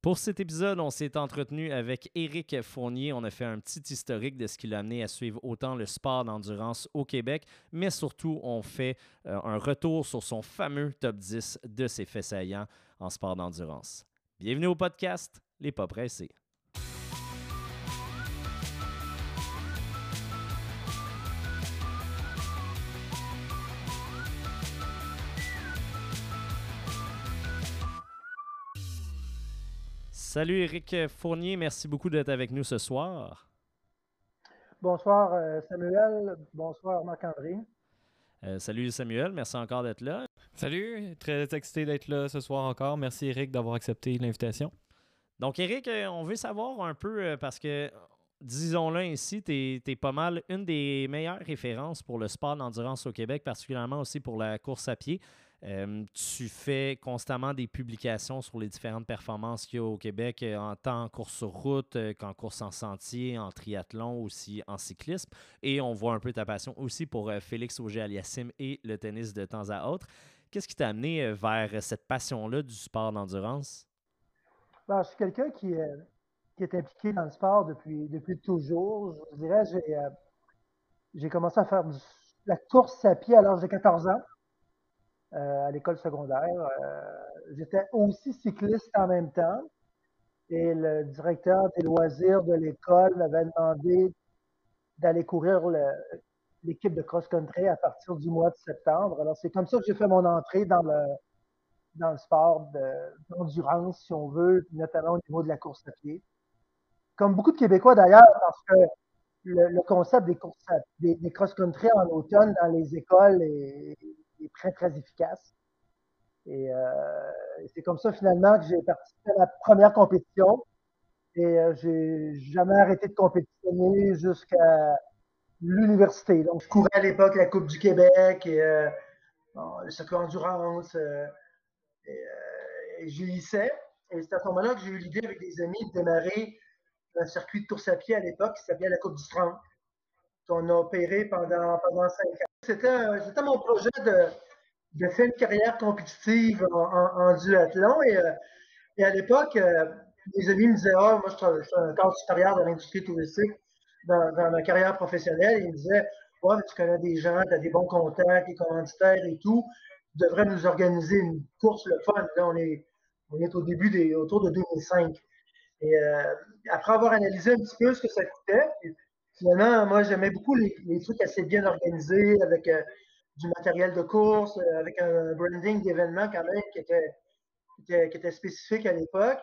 Pour cet épisode, on s'est entretenu avec Éric Fournier. On a fait un petit historique de ce qui l'a amené à suivre autant le sport d'endurance au Québec, mais surtout, on fait euh, un retour sur son fameux top 10 de ses faits saillants en sport d'endurance. Bienvenue au podcast Les Pas Pressés. Salut Éric Fournier, merci beaucoup d'être avec nous ce soir. Bonsoir euh, Samuel, bonsoir Marc-André. Euh, salut Samuel, merci encore d'être là. Salut, très excité d'être là ce soir encore. Merci Eric d'avoir accepté l'invitation. Donc Eric, euh, on veut savoir un peu, parce que disons-le ainsi, tu es, pas mal une des meilleures références pour le sport d'endurance au Québec, particulièrement aussi pour la course à pied. Euh, tu fais constamment des publications sur les différentes performances qu'il y a au Québec, euh, en tant en course sur route euh, qu'en course en sentier, en triathlon, aussi en cyclisme. Et on voit un peu ta passion aussi pour Félix Auger-Aliassime et le tennis de temps à autre. Qu'est-ce qui t'a amené vers cette passion-là du sport d'endurance? Ben, je suis quelqu'un qui, est impliqué dans le sport depuis, depuis toujours. Je dirais, j'ai commencé à faire la course à pied à l'âge de 14 ans. Euh, à l'école secondaire. Euh, j'étais aussi cycliste en même temps. Et le directeur des loisirs de l'école m'avait demandé d'aller courir l'équipe de cross-country à partir du mois de septembre. Alors, c'est comme ça que j'ai fait mon entrée dans le, dans le sport d'endurance, si on veut, notamment au niveau de la course à pied. Comme beaucoup de Québécois d'ailleurs, parce que le, concept des, des, des cross-country en automne dans les écoles est, est très, très efficace. Euh, et c'est comme ça, finalement, que j'ai participé à la première compétition. Et euh, j'ai jamais arrêté de compétitionner jusqu'à l'université. Donc, je courais à l'époque la Coupe du Québec et euh, le circuit endurance. et, j'y lissais. Et c'est à ce moment-là que j'ai eu l'idée avec des amis de démarrer un circuit de course à pied à l'époque qui s'appelait la Coupe du 30, qu'on a opéré pendant, pendant cinq ans. C'était mon projet de, faire une carrière compétitive en, duathlon. Et, euh, et à l'époque, euh, mes amis me disaient Ah, moi, je suis un cadre supérieur dans l'industrie touristique dans, ma carrière professionnelle. ils me disaient Ouais, tu connais des gens, tu as des bons contacts, des commanditaires et tout. Tu devrais nous organiser une course le fun. Là, on est, on est au début des, autour de 2005. Et euh, après avoir analysé un petit peu ce que ça coûtait, Finalement, moi, j'aimais beaucoup les, trucs assez bien organisés, avec euh, du matériel de course, euh, avec un branding d'événement quand même qui était, spécifique à l'époque.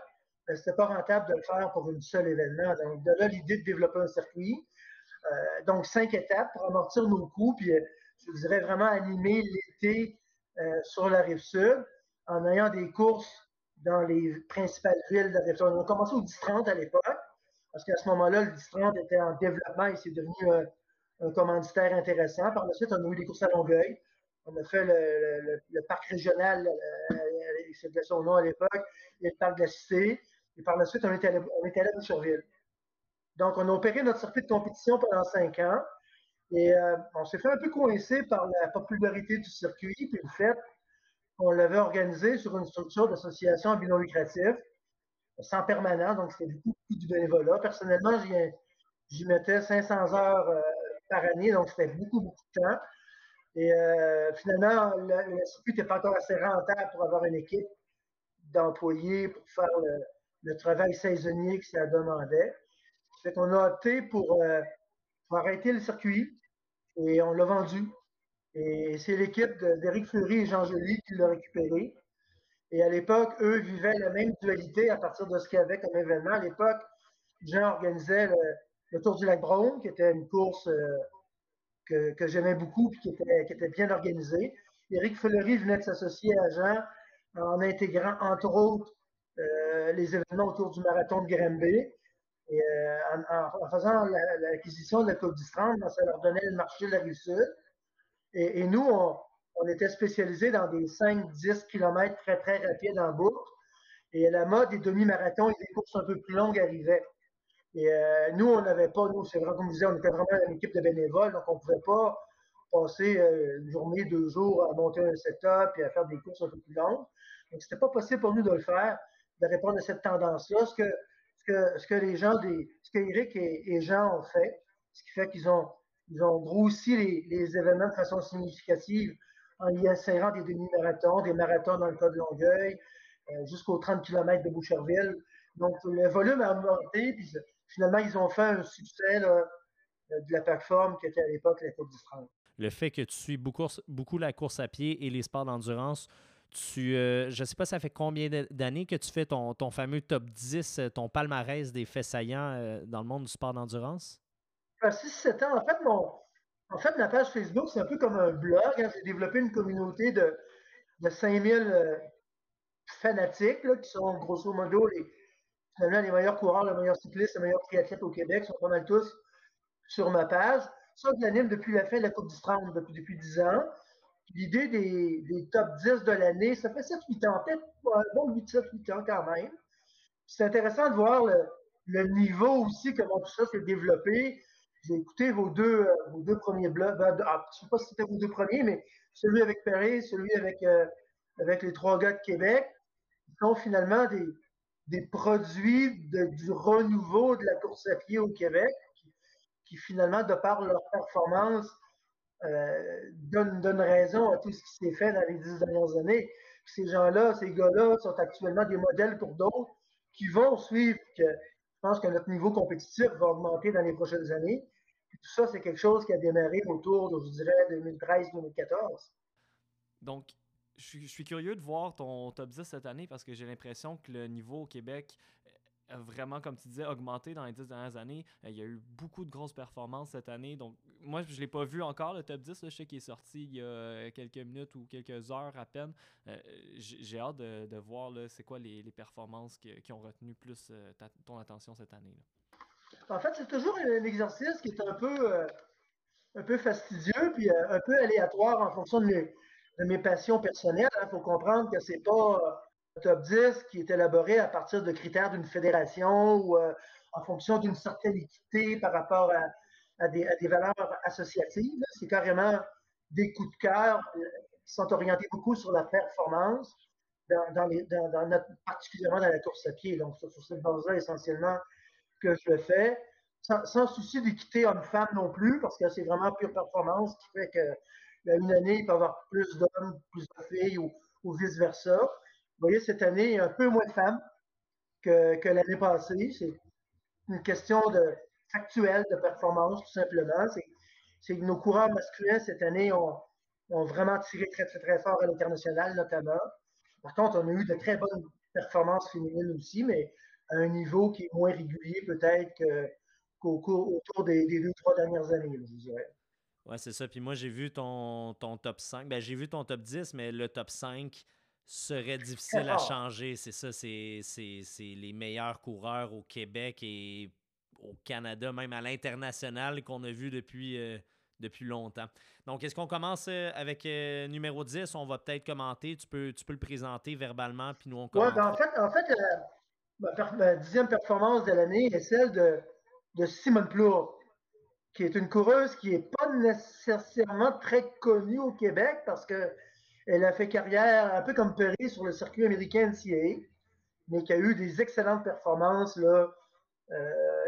Ce n'était pas rentable de le faire pour un seul événement. Donc, de là, l'idée de développer un circuit. Euh, donc, cinq étapes pour amortir nos coûts, puis je dirais vraiment animer l'été sur la rive sud en ayant des courses dans les principales villes de la rive sud. On a commencé au 10-30 à l'époque parce qu'à ce moment-là, le 10-30 était en développement et c'est devenu euh, un commanditaire intéressant. Par la suite, on a eu des courses à Longueuil. On a fait le, parc régional, euh, c'était son nom à l'époque, et le parc de la Cité. Et par la suite, on était allé, on allé à Boucherville. Donc, on a opéré notre circuit de compétition pendant cinq ans. Et euh, on s'est fait un peu coincer par la popularité du circuit, puis le fait qu'on l'avait organisé sur une structure d'association à but non lucratif sans permanent, donc c'était beaucoup, du bénévolat. Personnellement, j'y mettais 500 heures euh, par année, donc c'était beaucoup, beaucoup de temps. Et euh, finalement, le, circuit n'était pas encore assez rentable pour avoir une équipe d'employés pour faire le, travail saisonnier que ça demandait. Fait qu'on a opté pour, euh, pour, arrêter le circuit et on l'a vendu. Et c'est l'équipe d'Éric Fleury et Jean Joly qui l'a récupéré. Et à l'époque, eux vivaient la même dualité à partir de ce qu'il y avait comme événement. À l'époque, Jean organisait le, Tour du Lac Brome, qui était une course euh, que, j'aimais beaucoup et qui était, bien organisée. Éric Fleury venait de s'associer à Jean en intégrant, entre autres, euh, les événements autour du marathon de Granby. Et euh, en, faisant l'acquisition de la Coupe d'Istrande, ça leur donnait le marché de la rive sud. Et, et nous, on, on était spécialisé dans des 5-10 km très, très rapides en boucle. Et la mode des demi-marathons et des courses un peu plus longues arrivaient. Et euh, nous, on n'avait pas, nous, c'est vraiment comme vous disiez, on était vraiment une équipe de bénévoles, donc on ne pouvait pas passer euh, une journée, deux jours à monter un setup et à faire des courses un peu plus longues. Donc, ce n'était pas possible pour nous de le faire. de répondre à cette tendance-là. Ce que, ce, que, ce que les gens, ce que Eric et, Jean ont fait, ce qui fait qu'ils ont, ils ont grossi les, événements de façon significative en y insérant des demi-marathons, des marathons dans le cas de Longueuil, euh, jusqu'aux 30 km de Boucherville. Donc, le volume a augmenté, puis finalement, ils ont fait un succès là, de la plateforme qui était à l'époque la Coupe du France. Le fait que tu suis beaucoup, beaucoup la course à pied et les sports d'endurance, tu, euh, je ne sais pas, ça fait combien d'années que tu fais ton, ton, fameux top 10, euh, ton palmarès des faits saillants euh, dans le monde du sport d'endurance? 6-7 ans. En fait, mon, en fait, ma page Facebook, c'est un peu comme un blog. Hein. J'ai développé une communauté de, de 5000 fanatiques qui sont grosso modo les, finalement, les meilleurs coureurs, les meilleurs cyclistes, les meilleurs triathlètes au Québec, sont pas mal tous sur ma page. Ça, j'anime depuis la fin de la Coupe du Strand, depuis, depuis 10 ans. L'idée des, des, top 10 de l'année, ça fait 7-8 ans, peut-être un bon 8-7-8 ans quand même. C'est intéressant de voir le, le, niveau aussi, comment tout ça s'est développé. J'ai écouté vos deux, vos deux premiers blogs. Ben, ah, je ne sais pas si c'était vos deux premiers, mais celui avec Perry, celui avec, euh, avec les trois gars de Québec, qui sont finalement des, des produits du renouveau de la course à pied au Québec, qui, finalement, de par leur performance, euh, donnent, raison à tout ce qui s'est fait dans les dix dernières années. ces gens-là, ces gars-là sont actuellement des modèles pour d'autres qui vont suivre. Je pense que notre niveau compétitif va augmenter dans les prochaines années. Tout ça, c'est quelque chose qui a démarré autour de, je dirais, 2013-2014. Donc, je suis, curieux de voir ton top 10 cette année parce que j'ai l'impression que le niveau au Québec a vraiment, comme tu disais, augmenté dans les 10 dernières années. Euh, il y a eu beaucoup de grosses performances cette année. Donc, moi, je ne l'ai pas vu encore, le top 10. je sais qu'il est sorti il y a quelques minutes ou quelques heures à peine. Euh, j'ai hâte de, voir c'est quoi les, performances qui, ont retenu plus euh, ton attention cette année. En fait, c'est toujours un exercice qui est un peu, un peu fastidieux puis un peu aléatoire en fonction de de mes passions personnelles. Il faut comprendre que c'est pas un top 10 qui est élaboré à partir de critères d'une fédération ou euh, en fonction d'une certaine équité par rapport à, des, valeurs associatives. C'est carrément des coups de cœur euh, qui sont orientés beaucoup sur la performance, dans, notre, particulièrement dans la course à pied. Donc, sur, cette base-là, essentiellement, que je le fais. Sans, souci d'équité homme-femme non plus, parce que c'est vraiment pure performance qui fait que une année, il peut y avoir plus d'hommes, plus de filles ou, vice-versa. Vous voyez, cette année, il y a un peu moins de femmes que, l'année passée. C'est une question de, factuelle de performance, tout simplement. C'est que nos coureurs masculins, cette année, ont, vraiment tiré très, très, très fort à l'international, notamment. Par contre, on a eu de très bonnes performances féminines aussi, mais à un niveau qui est moins régulier peut-être qu'au autour des, des, deux, trois dernières années, je dirais. Ouais, c'est ça. Puis moi, j'ai vu ton, ton top 5. Ben, j'ai vu ton top 10, mais le top 5 serait difficile à changer. C'est ça, c'est les meilleurs coureurs au Québec et au Canada, même à l'international, qu'on a vu depuis, euh, depuis longtemps. Donc, est-ce qu'on commence euh, avec euh, numéro 10? On va peut-être commenter. Tu peux, tu peux le présenter verbalement, puis nous, on commence. Oui, ben en fait, en fait ma, dixième performance de l'année est celle de, Simone Plour qui est une coureuse qui n'est pas nécessairement très connue au Québec parce qu'elle a fait carrière un peu comme Perry sur le circuit américain NCAA, mais qui a eu des excellentes performances, euh,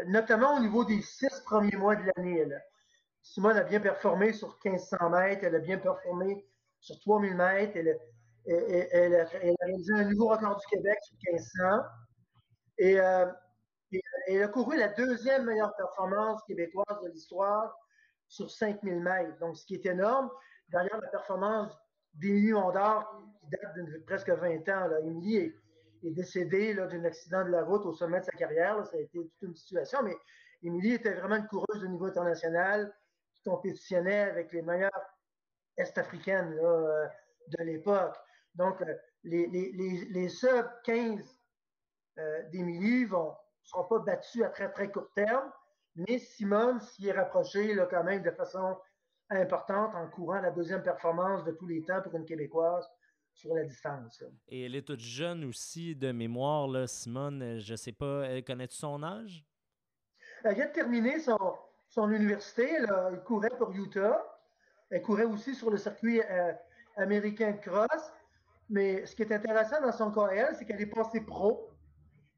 notamment au niveau des six premiers mois de l'année. Simone a bien performé sur 1500 mètres, elle a bien performé sur 3000 mètres, elle, elle, a réalisé un nouveau record du Québec sur 1500. Et euh, a couru la deuxième meilleure performance québécoise de l'histoire sur 5000 mètres. Donc, ce qui est énorme. Derrière la performance d'Émilie Mondor, qui date de presque 20 ans, là, Émilie est, décédée d'un accident de la route au sommet de sa carrière. Ça a été toute une situation, mais Émilie était vraiment une coureuse de niveau international qui compétitionnait avec les meilleures Est-Africaines euh, de l'époque. Donc, euh, les, les, les, sub 15 euh, d'Émilie vont, ne seront pas battus à très, très court terme. Mais Simone s'y est rapproché là, quand même de façon importante en courant la deuxième performance de tous les temps pour une Québécoise sur la distance. Et elle est toute jeune aussi de mémoire, là, Simone. Je ne sais pas, connais-tu son âge? Elle vient de terminer son, son université. Elle, courait pour Utah. Elle courait aussi sur le circuit euh, américain de cross. Mais ce qui est intéressant dans son cas, elle, c'est qu'elle est passée pro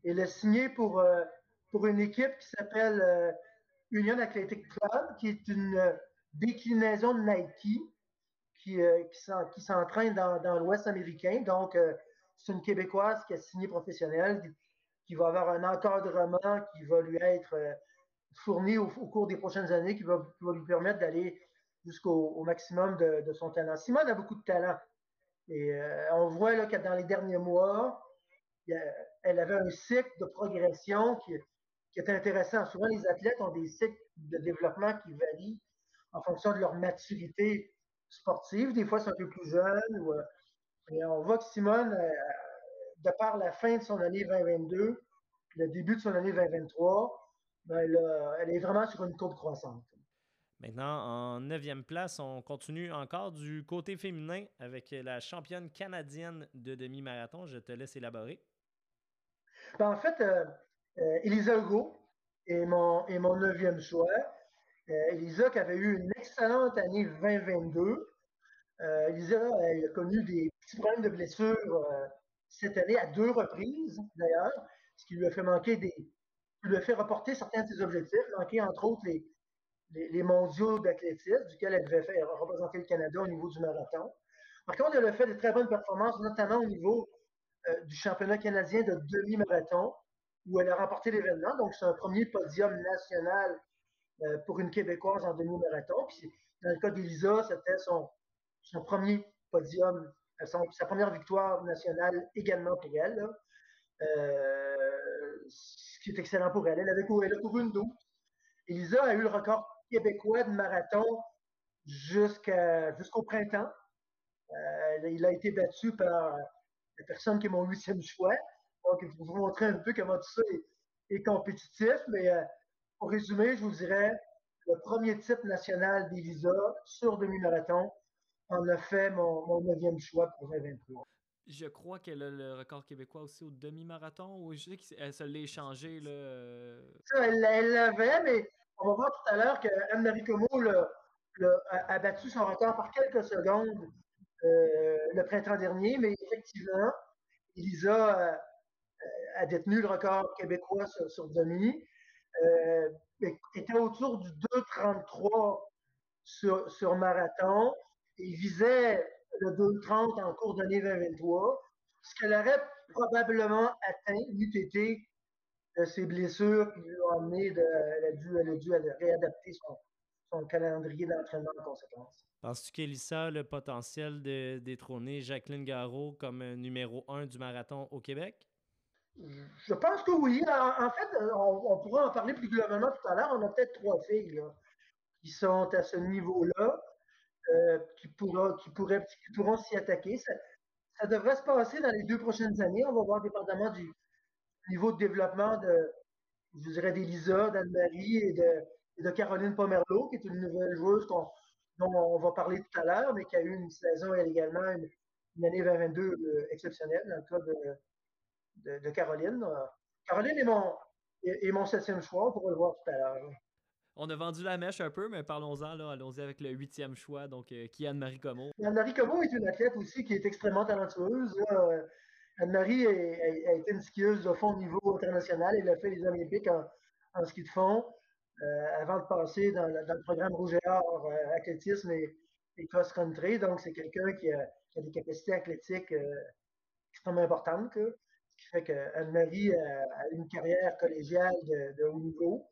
Elle a signé pour, pour une équipe qui s'appelle Union Athletic Club, qui est une déclinaison de Nike qui, qui s'entraîne dans, dans l'Ouest américain. Donc, c'est une Québécoise qui a signé professionnelle, qui va avoir un encadrement qui va lui être fourni au, cours des prochaines années, qui va, lui permettre d'aller jusqu'au maximum de, son talent. Simone a beaucoup de talent. Et euh, on voit là, que dans les derniers mois, elle avait un cycle de progression qui, est intéressant. Souvent, les athlètes ont des cycles de développement qui varient en fonction de leur maturité sportive. Des fois, c'est un peu plus jeune. Euh, et on voit que Simone, euh, de par la fin de son année 2022, le début de son année 2023, ben, elle, est vraiment sur une courbe croissante. Maintenant, en neuvième place, on continue encore du côté féminin avec la championne canadienne de demi-marathon. Je te laisse élaborer. Ben, en fait, euh, euh, Elisa Hugo est mon, neuvième choix. Euh, Elisa qui avait eu une excellente année 2022. Elisa a connu des petits problèmes de blessure cette année à deux reprises, d'ailleurs, ce qui lui a fait manquer des, lui a fait reporter certains de ses objectifs, manquer entre autres les, les, mondiaux d'athlétisme, duquel elle devait faire, représenter le Canada au niveau du marathon. Par contre, elle a fait de très bonnes performances, notamment au niveau euh, du championnat canadien de demi-marathon, où elle a remporté l'événement. Donc, c'est un premier podium national euh, pour une Québécoise en demi-marathon. Puis, dans le cas d'Elisa, c'était son, premier podium, euh, sa première victoire nationale également pour elle ce qui est excellent pour elle. Elle, avait couru, elle a couru une douce. Elisa a eu le record québécois de marathon jusqu'au printemps. Il a été battu par la personne qui est mon huitième choix. Donc, je vous montrer un peu comment tout ça est, compétitif. Mais euh, pour résumer, je vous dirais le premier titre national d'Elisa sur demi-marathon en a fait mon, mon neuvième choix pour 2023. Je crois qu'elle a le record québécois aussi au demi-marathon, ou je sais qu'elle se l'est échangé. Là... Euh. Ça, elle l'avait, mais on va voir tout à l'heure qu'Anne-Marie Como a, battu son record par quelques secondes le printemps dernier, mais effectivement, Elisa euh, a détenu le record québécois sur, demi. Euh, était autour du 2,33 sur, marathon. Il visait le 2,30 en cours d'année 2023, ce qu'elle aurait probablement atteint, n'eût été de ses blessures qui lui ont amené, de, elle a dû réadapter son, son calendrier d'entraînement en conséquence. Penses-tu qu'Elissa a le potentiel de détrôner Jacqueline Garraud comme numéro un du marathon au Québec? Je pense que oui. En, fait, on, pourra en parler plus globalement tout à l'heure. On a peut-être trois filles qui sont à ce niveau-là. Euh, qui, pourra, qui, pourraient, qui pourront s'y attaquer. Ça, devrait se passer dans les deux prochaines années. On va voir dépendamment du niveau de développement de, je dirais, d'Elisa, d'Anne-Marie et de, Caroline Pomerleau, qui est une nouvelle joueuse dont on va parler tout à l'heure, mais qui a eu une saison, elle également, une, année 2022 euh, exceptionnelle dans le cas de, de, Caroline. Caroline est mon, est mon septième choix, on pourra le voir tout à l'heure on a vendu la mèche un peu, mais parlons-en, allons-y avec le huitième choix, donc euh, qui est Anne-Marie Como. Anne-Marie Como est une athlète aussi qui est extrêmement talentueuse. Euh, Anne-Marie a, été une skieuse de fond au niveau international. Elle a fait les Olympiques en, ski de fond euh, avant de passer dans, le programme Rouge et Or athlétisme et, cross-country. Donc, c'est quelqu'un qui, a, des capacités athlétiques extrêmement importantes. ce qui fait qu'Anne-Marie a, une carrière collégiale de haut niveau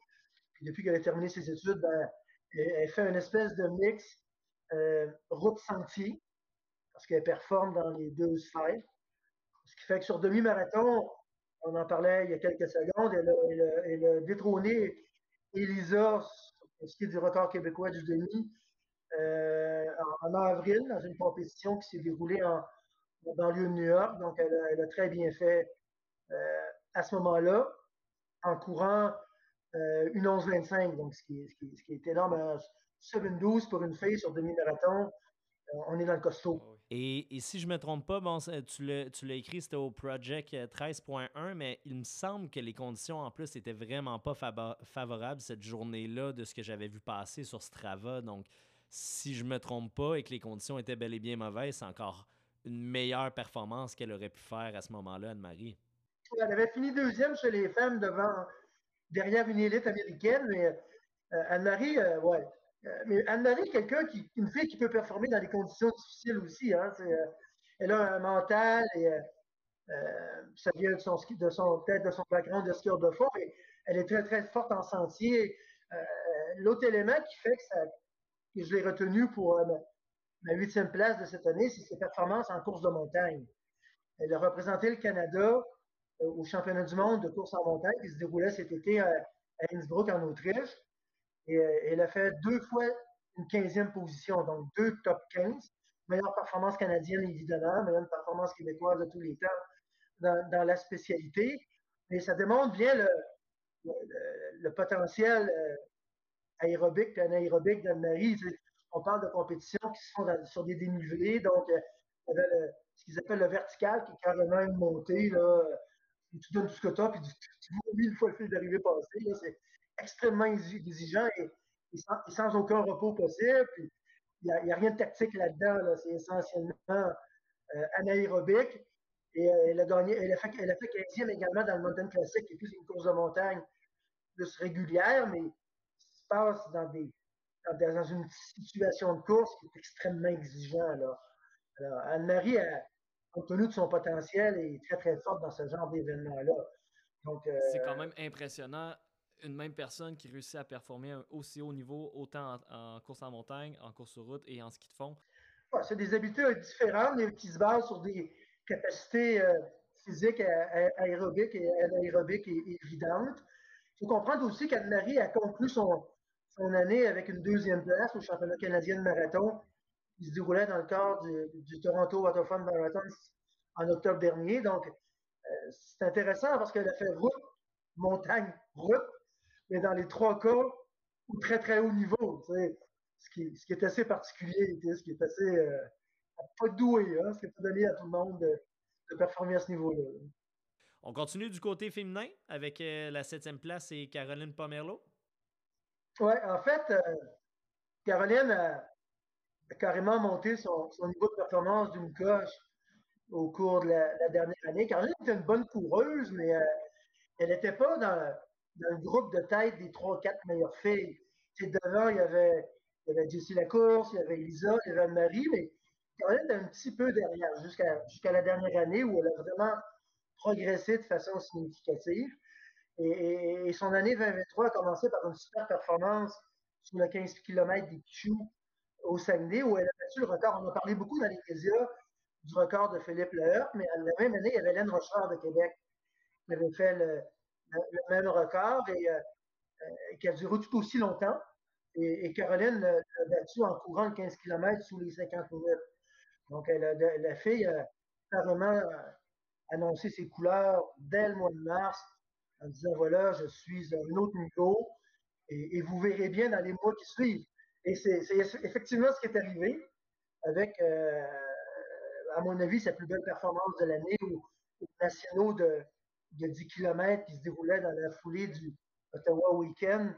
depuis qu'elle a terminé ses études, ben, elle, fait une espèce de mix euh, route-sentier, parce qu'elle performe dans les deux sphères. Ce qui fait que sur demi-marathon, on en parlait il y a quelques secondes, elle a, détrôné Elisa, ce qui est du record québécois du demi, euh, en, avril, dans une compétition qui s'est déroulée en, dans lieu de New York. Donc, elle a, très bien fait euh, à ce moment-là, en courant euh, une 11-25, donc ce qui, est énorme. 7-12 pour une fille sur demi-marathon, on est dans le costaud. Et, si je ne me trompe pas, bon, tu l'as écrit, c'était au Project 13.1, euh, mais il me semble que les conditions en plus n'étaient vraiment pas favorables cette journée-là de ce que j'avais vu passer sur Strava. Donc, si je ne me trompe pas et que les conditions étaient bel et bien mauvaises, c'est encore une meilleure performance qu'elle aurait pu faire à ce moment-là, Anne-Marie. Elle avait fini deuxième chez les femmes devant, derrière une élite américaine, mais Anne-Marie, ouais. Mais Anne-Marie, quelqu'un qui, une fille qui peut performer dans des conditions difficiles aussi. Hein, elle a un mental et ça vient de son, de de son background de skieur de fond, mais elle est très, très forte en sentier. L'autre élément qui fait que, je l'ai retenu pour ma huitième place de cette année, c'est ses performances en course de montagne. Elle a représenté le Canada euh, au championnat du monde de course en montagne qui se déroulait cet été à, Innsbruck, en Autriche. Et euh, elle a fait deux fois une 15e position, donc deux top 15. Meilleure performance canadienne, évidemment, meilleure performance québécoise de tous les temps dans, la spécialité. Et ça démontre bien le, potentiel euh, aérobique et anaérobique d'Anne-Marie on parle de compétitions qui se font sur des dénivelés. Donc, euh, avait ce qu'ils appellent le vertical, qui est carrément une montée. Là, tu donnes tout ce que tu as, puis tu vomis une fois le fil d'arrivée passé. C'est extrêmement exigeant et, sans, aucun repos possible. il n'y a, rien de tactique là-dedans. C'est essentiellement euh, anaérobique. Et euh, elle, a fait, elle a fait 15e également dans le Mountain Classic, qui est plus une course de montagne plus régulière, mais qui se passe dans une situation de course qui est extrêmement exigeant. Là. Alors, Anne-Marie, compte tenu de son potentiel, est très, très forte dans ce genre d'événement-là. Euh, c'est quand même impressionnant une même personne qui réussit à performer aussi haut niveau, autant en, course en montagne, en course sur route et en ski de fond? c'est des habitudes différentes, mais qui se basent sur des capacités euh, physiques, aérobiques et anaérobiques évidentes. Il faut comprendre aussi qu'Anne-Marie a conclu son, son année avec une deuxième place au championnat canadien de marathon qui se déroulait dans le cadre du, Toronto Waterfront Marathon en octobre dernier. Donc, euh, c'est intéressant parce qu'elle a fait route, montagne, route, mais dans les trois cas, au très, très haut niveau. Ce qui, ce qui, est assez particulier, ce qui est assez euh, pas doué, hein, ce qui n'est pas donné à tout le monde de, de performer à ce niveau-là. On continue du côté féminin avec euh, la septième place et Caroline Pomerleau. Oui, en fait, euh, Caroline a, carrément monté son, niveau de performance d'une coche au cours de la, dernière année. Caroline était une bonne coureuse, mais euh, elle n'était pas dans, le groupe de tête des trois, quatre meilleures filles. devant, il y avait, il y avait Jessie Lacourse, il y avait Lisa, il y avait Anne-Marie, mais Caroline était un petit peu derrière jusqu'à jusqu'à la dernière année où elle a vraiment progressé de façon significative. Et, son année 2023 a commencé par une super performance sur le 15 km des Pichou au Saguenay, où elle a battu le record. On a parlé beaucoup dans les médias du record de Philippe Leheur, mais la même année, il y avait Hélène Rochard de Québec qui avait fait le, même record et euh, qui a duré tout aussi longtemps. Et, Caroline l'a battu en courant le 15 km sous les 50 minutes. Donc, elle la fille a carrément euh, annoncé ses couleurs dès le mois de mars en disant voilà, je suis à un autre niveau et, vous verrez bien dans les mois qui suivent. Et c'est effectivement ce qui est arrivé avec, euh, à mon avis, sa plus belle performance de l'année aux, nationaux de, de, 10 km qui se déroulait dans la foulée du Ottawa Weekend,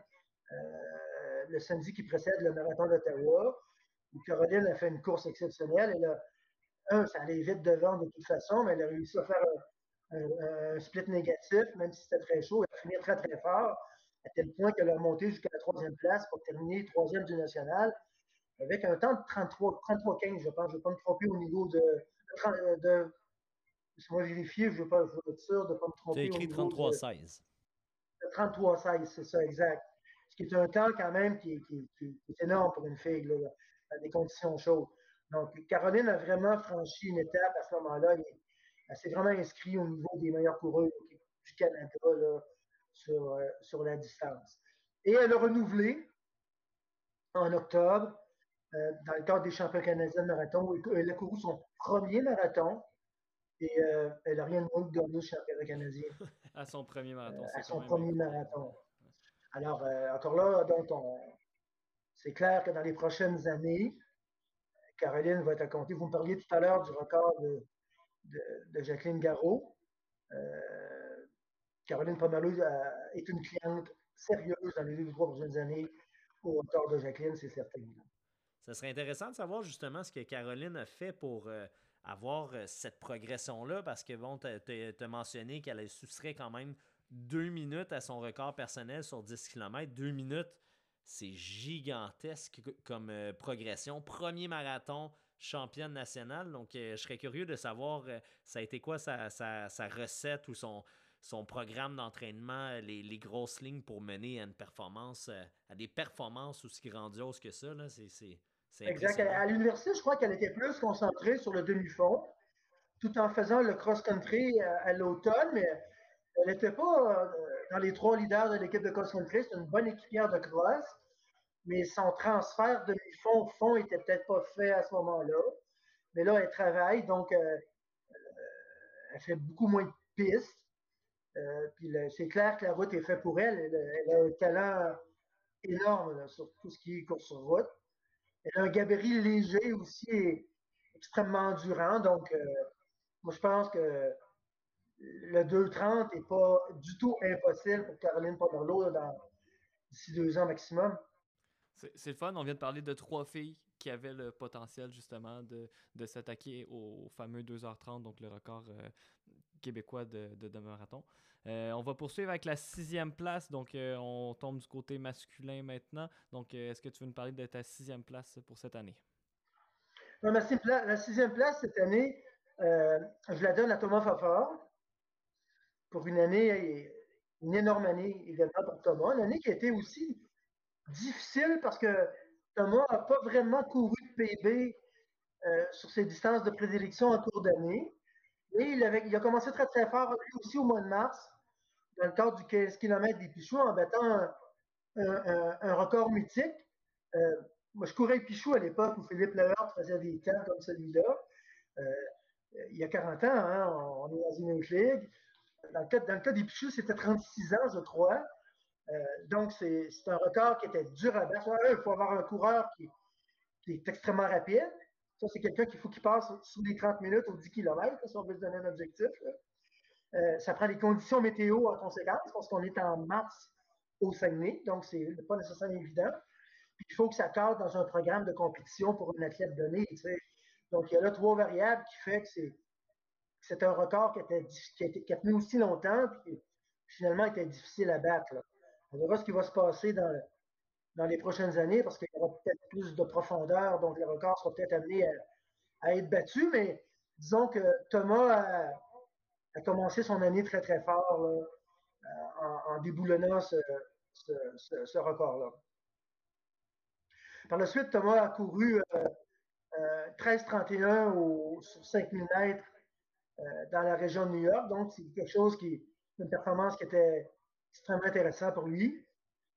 euh, le samedi qui précède le marathon d'Ottawa, Caroline a fait une course exceptionnelle. Elle a, un, ça allait vite devant de toute façon, mais elle a réussi à faire un, split négatif, même si c'était très chaud. Elle a fini très, très fort, à tel point qu'elle a remonté jusqu'à la troisième place pour terminer troisième du national, avec un temps de 33-15, je pense. Je ne vais pas me tromper au niveau de moi vérifier, je ne veux pas être sûr de ne pas me tromper. Tu as écrit 33-16. 33-16, c'est ça, exact. Ce qui est un temps quand même qui, est énorme pour une fille, dans des conditions chaudes. Donc, Caroline a vraiment franchi une étape à ce moment-là elle s'est vraiment inscrite au niveau des meilleurs coureurs du Canada euh, sur, la distance. Et elle a renouvelé en octobre, euh, dans le cadre des championnats canadiens de marathon, elle a couru son premier marathon et euh, elle n'a rien de moins que gagner le championnat canadien. à son premier marathon. à son premier marathon. Alors, encore là, donc, c'est clair que dans les prochaines années, Caroline va être à compter. Vous me parliez tout à l'heure du record de, de, Jacqueline Garraud. Euh, Caroline Pomerleau est une cliente sérieuse dans les deux trois prochaines années au record de Jacqueline, c'est certain. Ça serait intéressant de savoir justement ce que Caroline a fait pour euh, avoir cette progression-là parce que, bon, tu as mentionné qu'elle soustrait quand même deux minutes à son record personnel sur 10 km. Deux minutes, c'est gigantesque comme progression. Premier marathon, championne nationale. Donc, je serais curieux de savoir, ça a été quoi sa, sa recette ou son, son programme d'entraînement, les, les, grosses lignes pour mener à une performance, euh, à des performances aussi grandioses que ça. C'est, exact. À l'université, je crois qu'elle était plus concentrée sur le demi-fond, tout en faisant le cross-country euh, à, l'automne, mais elle n'était pas euh, dans les trois leaders de l'équipe de cross-country. C'est une bonne équipière de cross, mais son transfert demi-fond fond n'était peut-être pas fait à ce moment-là. Mais là, elle travaille, donc elle fait beaucoup moins de pistes. Euh, puis c'est clair que la route est faite pour elle. Elle, a un talent énorme sur tout ce qui est course sur route. Elle a un gabarit léger aussi et extrêmement endurant. Donc, euh, moi, je pense que le 2,30 n'est pas du tout impossible pour Caroline Pomerleau d'ici deux ans maximum. C'est le fun. On vient de parler de trois filles qui avaient le potentiel justement de, de s'attaquer au fameux 2h30, donc le record euh, québécois de, de, marathon. Euh, on va poursuivre avec la sixième place. Donc, euh, on tombe du côté masculin maintenant. Donc, est-ce que tu veux nous parler de ta sixième place pour cette année? la sixième place cette année, je la donne à Thomas Fafard pour une année, une énorme année également pour Thomas. Une année qui a été aussi difficile parce que Thomas n'a pas vraiment couru de PB sur ses distances de prédilection en cours d'année. Et il, a commencé très très fort, lui aussi au mois de mars, dans le cadre du 15 km des Pichoux, en battant un, record mythique. Euh, moi, je courais Pichou à l'époque où Philippe Leheur faisait des temps comme celui-là. Euh, il y a 40 ans, hein, on, est dans une autre ligue. Dans le cas, des Pichoux, c'était 36 ans, je crois. Euh, donc, c'est un record qui était dur à battre. Il faut avoir un coureur qui est extrêmement rapide. Ça, c'est quelqu'un qu'il faut qu'il passe sous les 30 minutes ou 10 km, si on veut se donner un objectif. Euh, ça prend les conditions météo en conséquence, parce qu'on est en mars au Saguenay, donc c'est pas nécessairement évident. Puis il faut que ça cadre dans un programme de compétition pour un athlète donné. Donc il y a là trois variables qui fait que c'est un record qui, a tenu aussi longtemps, puis finalement était difficile à battre. On verra ce qui va se passer dans, dans les prochaines années parce qu'il y aura peut-être plus de profondeur, donc les records seront peut-être amenés à, être battus. Mais disons que Thomas a, commencé son année très, très fort en, déboulonnant ce, record-là. Par la suite, Thomas a couru 13-31 euh, sur 5000 mètres euh, dans la région de New York. Donc, c'est quelque chose qui, une performance qui était extrêmement intéressante pour lui.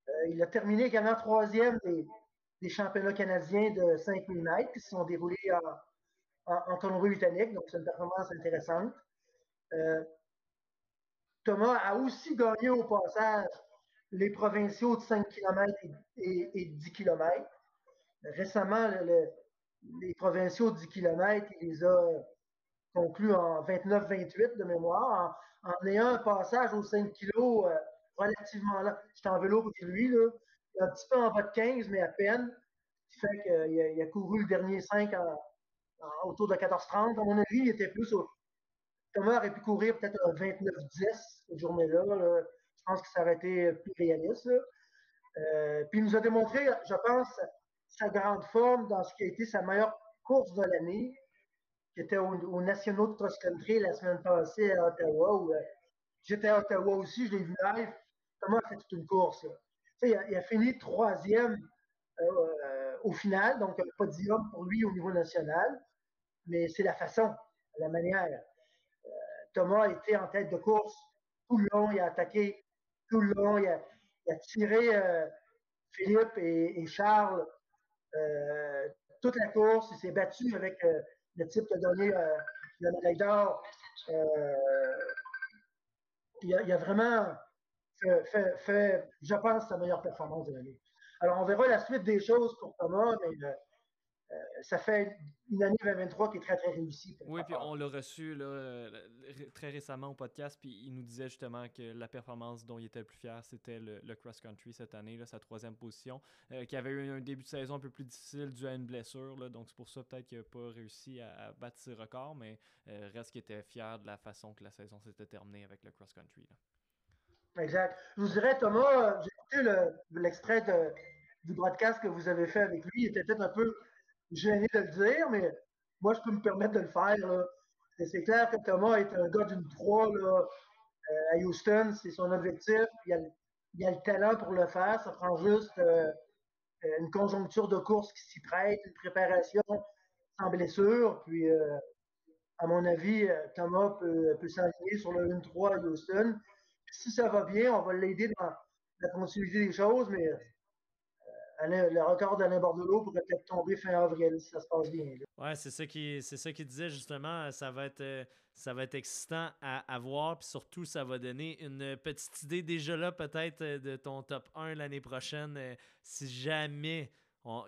Euh, il a terminé également troisième des, championnats canadiens de 5000 mètres qui se sont déroulés en, en, Colombie-Britannique. Donc, c'est une performance intéressante. Euh, Thomas a aussi gagné au passage les provinciaux de 5 km et, 10 km. Récemment, les provinciaux de 10 km, il les a conclus en 29-28 de mémoire, en, ayant un passage aux 5 kg relativement là. J'étais en vélo côté lui, là. Un petit peu en bas de 15, mais à peine. Ce qui fait qu'il a, couru le dernier 5 autour de 14-30. À mon avis, il était plus au. Thomas aurait pu courir peut-être un 29-10 cette journée-là. Je pense que ça aurait été plus réaliste. Euh, puis il nous a démontré, je pense, sa grande forme dans ce qui a été sa meilleure course de l'année, qui était au, National de cross-country la semaine passée à Ottawa, où euh, j'étais à Ottawa aussi, je l'ai vu live a fait toute une course. Il a, a, fini troisième euh, au final, donc un podium pour lui au niveau national, mais c'est la façon, la manière. Euh, Thomas a été en tête de course tout le long, il a attaqué tout le long, il a, tiré euh, Philippe et, Charles toute la course, il s'est battu avec le type qui a donné le médaille d'or. il, il a vraiment fait, je pense, sa meilleure performance de l'année. Alors, on verra la suite des choses pour Thomas, mais euh, ça fait une année 2023 qui est très, très réussie. Oui, puis on l'a reçu là, très récemment au podcast, puis il nous disait justement que la performance dont il était le plus fier, c'était le, cross-country cette année, là, sa troisième position, euh, qui avait eu un début de saison un peu plus difficile dû à une blessure, là, donc c'est pour ça peut-être qu'il n'a pas réussi à, battre ses records, mais euh, reste qu'il était fier de la façon que la saison s'était terminée avec le cross-country. Exact. Je vous dirais, Thomas, j'ai écouté l'extrait du broadcast que vous avez fait avec lui, il était peut-être un peu gêné de le dire, mais moi, je peux me permettre de le faire. C'est clair que Thomas est un gars d'une 3 là, euh, à Houston, c'est son objectif. Il a, a, le talent pour le faire. Ça prend juste euh, une conjoncture de course qui s'y prête, une préparation sans blessure. Puis, euh, à mon avis, Thomas peut, peut sur le 1-3 à Houston. Si ça va bien, on va l'aider dans la continuité des choses, mais le record d'Alain Bordelot pourrait peut-être tomber fin avril si ça se passe bien. Oui, c'est ça qui qui disait justement. Ça va être euh, ça va être excitant à, voir. Puis surtout, ça va donner une petite idée déjà là, peut-être, euh, de ton top 1 l'année prochaine. Euh, si jamais.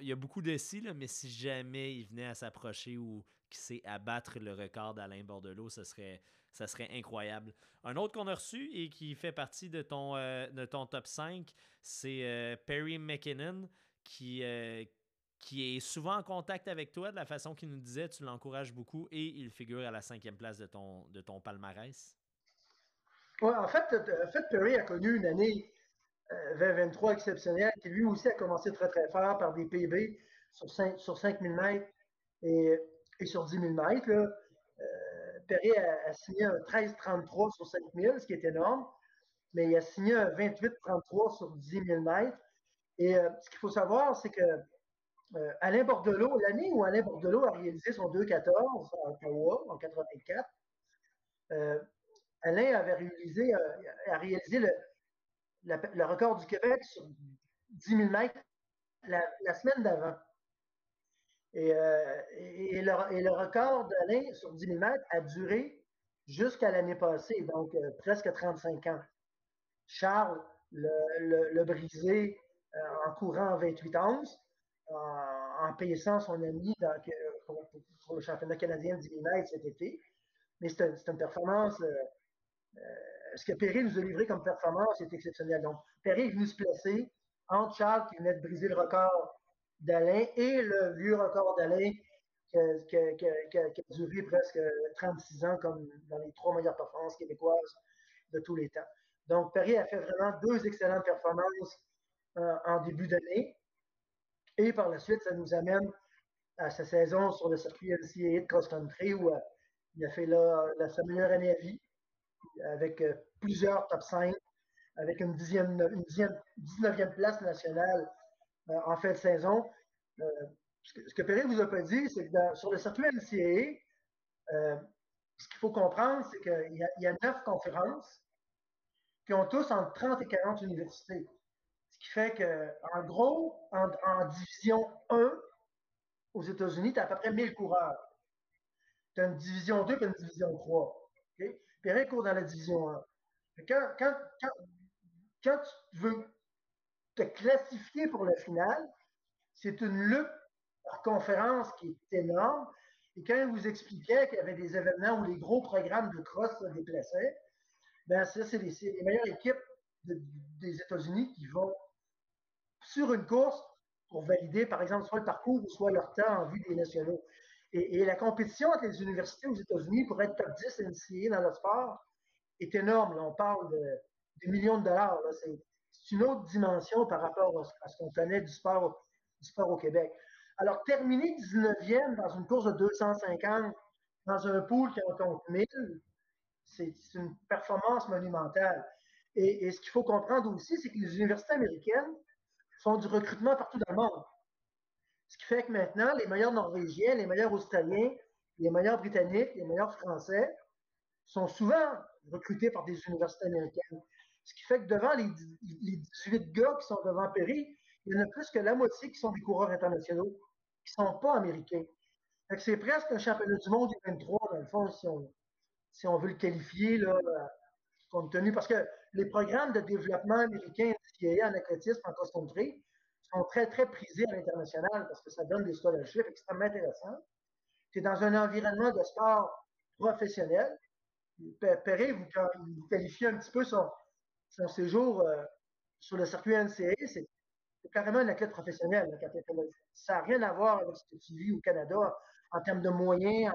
il y a beaucoup de si, là, mais si jamais il venait à s'approcher ou qu'il sait abattre le record d'Alain Bordelot, ce serait, ça serait incroyable. Un autre qu'on a reçu et qui fait partie de ton, de ton top 5, c'est Perry McKinnon qui, euh, qui est souvent en contact avec toi de la façon qu'il nous disait, tu l'encourages beaucoup et il figure à la cinquième place de ton, de ton palmarès. Oui, en fait, en fait, Perry a connu une année 2023 euh, exceptionnelle qui lui aussi a commencé très très fort par des PB sur 5, sur 5000 mètres et, et, sur 10 000 mètres. Là. Perry a, signé un 13-33 sur 5000, ce qui est énorme, mais il a signé un 28-33 sur 10 000 mètres. Et euh, ce qu'il faut savoir, c'est que euh, Alain Bordelot, l'année où Alain Bordelot a réalisé son 2-14 à Ottawa en 84, euh, Alain avait réalisé, a réalisé le, record du Québec sur 10 000 mètres la, semaine d'avant. Et, et, le, record d'Alain sur 10 000 mètres a duré jusqu'à l'année passée, donc presque 35 ans. Charles, le, brisé, euh, en courant 28 11 en, paissant son ami pour, le championnat canadien de 10 000 mètres cet été. Mais c'est une performance. Euh, euh, ce que Perry nous a livré comme performance est exceptionnel. Donc, Perry est venu se placer entre Charles qui venait de briser le record d'Alain et le vieux record d'Alain qui, a duré presque 36 ans comme dans les trois meilleures performances québécoises de tous les temps. Donc, Perry a fait vraiment deux excellentes performances euh, en début d'année. Et par la suite, ça nous amène à sa saison sur le circuit NCAA de cross-country où euh, il a fait là, sa meilleure année à vie avec euh, plusieurs top 5, avec une, dixième, une dixième, 19e place nationale en fin de saison. ce que, Perry vous a pas dit, c'est que sur le circuit NCAA, ce qu'il faut comprendre, c'est qu'il y, a neuf conférences qui ont tous entre 30 et 40 universités. Ce qui fait qu'en gros, en, division 1, aux États-Unis, tu as à peu près 1000 coureurs. Tu as une division 2 et une division 3. Okay? Court dans la division 1. Quand, quand, quand, tu veux te classifier pour la finale, c'est une lutte par conférence qui est énorme. Et quand il vous expliquait qu'il y avait des événements où les gros programmes de cross se déplaçaient, ben ça, c'est les, meilleures équipes des États-Unis qui vont sur une course pour valider, par exemple, soit le parcours ou soit leur temps en vue des nationaux. Et, la compétition entre les universités aux États-Unis pour être top 10 NCAA dans le sport est énorme. on parle de, millions de dollars. C'est, une autre dimension par rapport à ce qu'on connaît du sport, au Québec. Alors, terminer 19e dans une course de 250 dans un pool qui en compte 1000, c'est, une performance monumentale. Et ce qu'il faut comprendre aussi, c'est que les universités américaines font du recrutement partout dans le monde. Ce qui fait que maintenant, les meilleurs Norvégiens, les meilleurs Australiens, les meilleurs Britanniques, les meilleurs Français sont souvent recrutés par des universités américaines. Ce qui fait que devant les, 18 gars qui sont devant Perry, il y en a plus que la moitié qui sont des coureurs internationaux, qui ne sont pas américains. C'est presque un championnat du monde du 23, dans le fond, si on, si on veut le qualifier, là, compte tenu, parce que les programmes de développement américains en athlétisme en cross-country sont très, très prisés à l'international parce que ça donne des scholarships extrêmement intéressants. C'est dans un environnement de sport professionnel. Perret, vous, vous qualifiez un petit peu son, son séjour euh, sur le circuit NCA, c'est carrément un athlète professionnel. ça n'a rien à voir avec ce que tu vis au Canada en termes de moyens,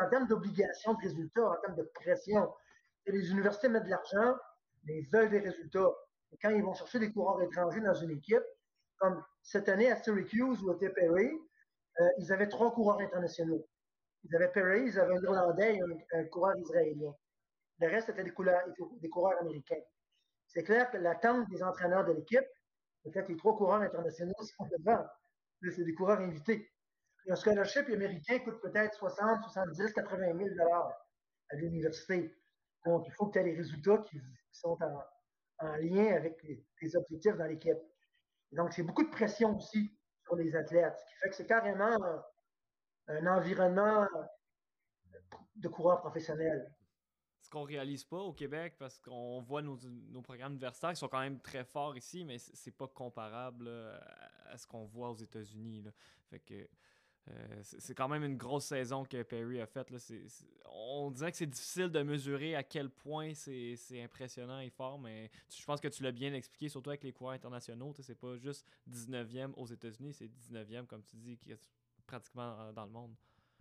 en termes, d'obligations de résultats, en termes de pression. les universités mettent de l'argent, mais ils veulent des résultats. Quand ils vont chercher des coureurs étrangers dans une équipe, comme cette année à Syracuse ou à Perry, euh, ils avaient trois coureurs internationaux. Ils avaient Perry, ils avaient un Irlandais et un, coureur israélien. Le reste, c'était des coureurs américains. C'est clair que l'attente des entraîneurs de l'équipe, peut-être les trois coureurs internationaux sont devant. C'est des coureurs invités. un scholarship américain coûte peut-être 60, 70, 80 000 à l'université. Donc, il faut que tu aies les résultats qui, sont en, lien avec les, objectifs dans l'équipe. Donc, c'est beaucoup de pression aussi sur les athlètes, ce qui fait que c'est carrément un environnement de coureurs professionnels qu'on réalise pas au Québec parce qu'on voit nos, programmes universitaires qui sont quand même très forts ici, mais c'est pas comparable à ce qu'on voit aux États-Unis. Fait que euh, c'est quand même une grosse saison que Perry a faite. on dirait que c'est difficile de mesurer à quel point c'est impressionnant et fort, mais je pense que tu l'as bien expliqué, surtout avec les coureurs internationaux. C'est pas juste 19e aux États-Unis, c'est 19e, comme tu dis, qui est pratiquement dans le monde.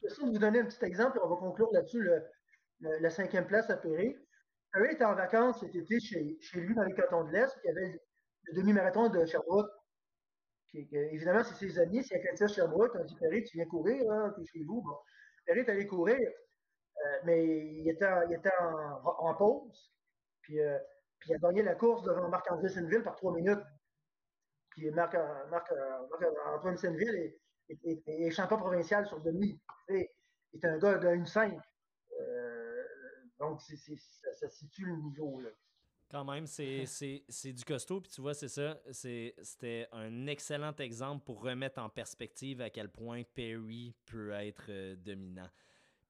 Je vais vous donner un petit exemple, on va conclure là-dessus la cinquième place à Perry. Perry était en vacances cet été chez, chez lui dans les cantons de l'Est, il y avait le demi-marathon de Sherbrooke. Évidemment, c'est ses amis, c'est Acatia Sherbrooke. On dit Perry, tu viens courir, tu es chez vous. Bon. Perry est allé courir, euh, mais il était, il était en, pause. Puis, euh, puis, il a gagné la course devant Marc-André Senneville par trois minutes. Puis Marc, Marc, Senneville est, champion provincial sur demi. Il est un gars de 1,5. Donc, ça, situe le niveau. Là. Quand même, c'est du costaud. Puis tu vois, c'est ça. C'était un excellent exemple pour remettre en perspective à quel point Perry peut être euh, dominant.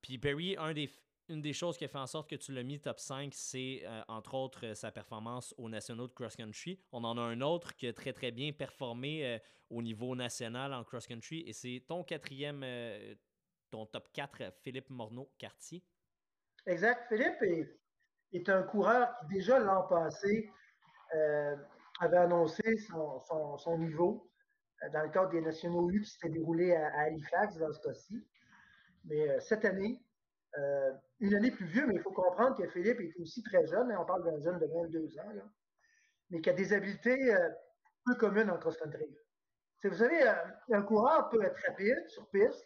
Puis Perry, un des, une des choses qui a fait en sorte que tu l'as mis top 5, c'est euh, entre autres sa performance au national de cross-country. On en a un autre qui a très très bien performé euh, au niveau national en cross-country et c'est ton quatrième, ton top 4, Philippe Morneau-Cartier. Exact. Philippe est, un coureur qui, déjà l'an passé, euh, avait annoncé son, niveau euh, dans le cadre des Nationaux U qui s'était déroulé à, Halifax dans ce cas-ci. Mais euh, cette année, une année plus vieux, mais il faut comprendre que Philippe est aussi très jeune, hein, on parle d'un jeune de 22 ans, mais qui a des habiletés peu communes en cross-country. Vous savez, un coureur peut être rapide sur piste,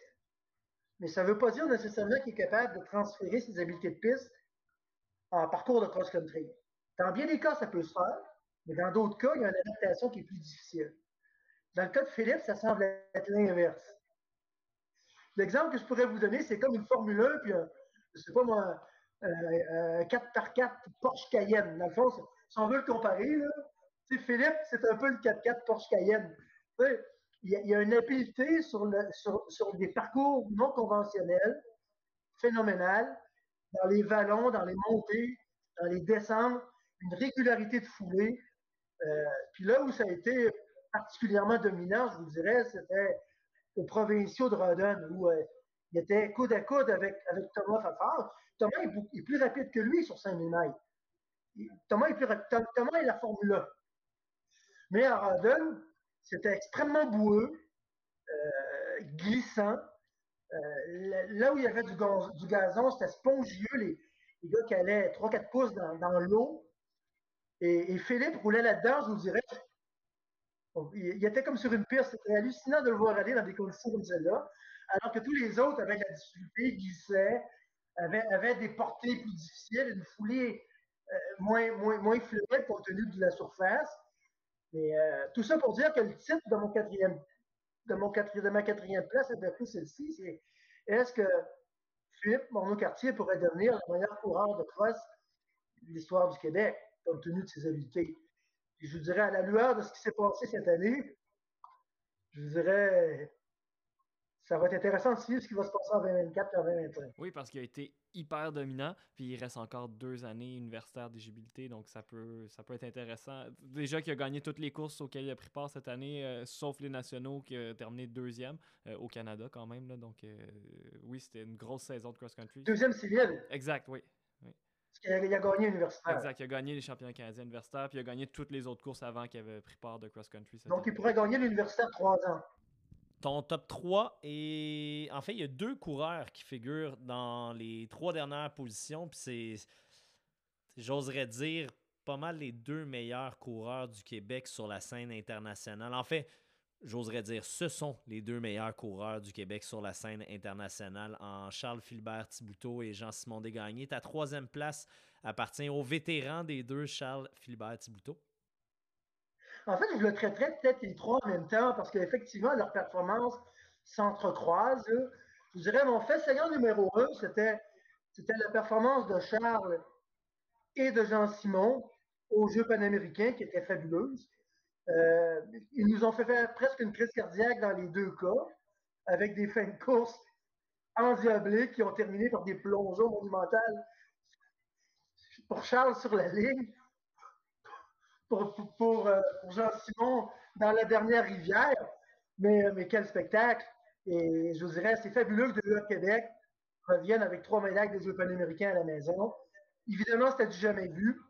mais ça ne veut pas dire nécessairement qu'il est capable de transférer ses habiletés de piste en parcours de cross-country. Dans bien des cas, ça peut se faire, mais dans d'autres cas, il y a une adaptation qui est plus difficile. Dans le cas de Philippe, ça semble être l'inverse. L'exemple que je pourrais vous donner, c'est comme une Formule 1, puis un, je sais pas moi, un, 4x4 Porsche Cayenne. Dans le fond, si on veut le comparer, là, Philippe, c'est un peu le 4x4 Porsche Cayenne il y, a, une habileté sur, sur, des parcours non conventionnels phénoménal, dans les vallons, dans les montées, dans les descentes, une régularité de foulée. Euh, puis là où ça a été particulièrement dominant, je vous dirais, c'était aux provinciaux de Rodden, où euh, il était coude à coude avec, avec Thomas Fafard. Thomas est, plus rapide que lui sur 5000 mètres. Thomas est, plus rapide. Thomas est la Formule 1. Mais à Rodden, c'était extrêmement boueux, euh, glissant. Euh, là où il y avait du, gazon, c'était spongieux. Les, gars qui allaient 3-4 pouces dans, l'eau. Et, Philippe roulait là-dedans, je vous dirais. Il, était comme sur une piste. C'était hallucinant de le voir aller dans des conditions comme celle-là. Alors que tous les autres, avec la difficulté, glissaient, avaient, des portées plus difficiles, une foulée euh, moins, moins, moins fluide compte tenu de la surface. Mais euh, tout ça pour dire que le titre de mon quatrième, de, mon quatrième, ma quatrième place est plus celle-ci, c'est est-ce que Philippe Morneau-Cartier pourrait devenir le meilleur coureur de cross de l'histoire du Québec, compte tenu de ses habiletés? je vous dirais, à la lueur de ce qui s'est passé cette année, je vous dirais, ça va être intéressant de suivre ce qui va se passer en 2024 et en 2025. Oui, parce qu'il a été hyper dominant, puis il reste encore deux années universitaires d'éligibilité, donc ça peut, ça peut être intéressant. Déjà qu'il a gagné toutes les courses auxquelles il a pris part cette année, euh, sauf les nationaux, qui a terminé deuxième euh, au Canada quand même. Là, donc euh, oui, c'était une grosse saison de cross-country. Deuxième civil. Exact, oui. Parce qu'il a, il a gagné universitaire. Exact, il a gagné les championnats canadiens universitaires, puis il a gagné toutes les autres courses avant qu'il avait pris part de cross-country. Donc il pourrait gagner l'universitaire trois ans. Ton top 3 et en fait, il y a deux coureurs qui figurent dans les trois dernières positions. Puis c'est, j'oserais dire, pas mal les deux meilleurs coureurs du Québec sur la scène internationale. En fait, j'oserais dire, ce sont les deux meilleurs coureurs du Québec sur la scène internationale en Charles Philbert Thibouteau et Jean-Simon Desgagnés. Ta troisième place appartient au vétéran des deux, Charles Philbert Thibouteau. En fait, je le traiterais peut-être les trois en même temps parce qu'effectivement, leurs performances s'entrecroisent. Je dirais, mon fait saillant numéro un, c'était, la performance de Charles et de Jean-Simon aux Jeux panaméricains qui était fabuleuse. Euh, ils nous ont fait faire presque une crise cardiaque dans les deux cas, avec des fins de course endiablées qui ont terminé par des plongeons monumentales pour Charles sur la ligne pour, pour, euh, Jean-Simon dans la dernière rivière. Mais, mais quel spectacle! Et je vous dirais, c'est fabuleux que de Québec revienne avec trois médailles des Jeux panaméricains à la maison. Évidemment, c'était du jamais vu.